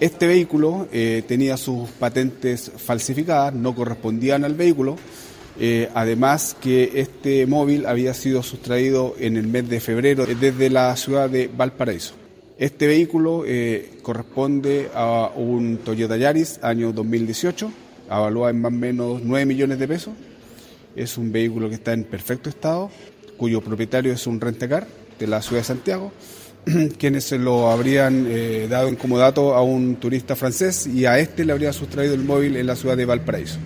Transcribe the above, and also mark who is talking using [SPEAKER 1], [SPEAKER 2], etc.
[SPEAKER 1] Este vehículo eh, tenía sus patentes falsificadas, no correspondían al vehículo. Eh, además que este móvil había sido sustraído en el mes de febrero desde la ciudad de Valparaíso. Este vehículo eh, corresponde a un Toyota Yaris año 2018, avaluado en más o menos 9 millones de pesos. Es un vehículo que está en perfecto estado, cuyo propietario es un rentecar de la ciudad de Santiago quienes se lo habrían eh, dado como dato a un turista francés y a este le habría sustraído el móvil en la ciudad de Valparaíso.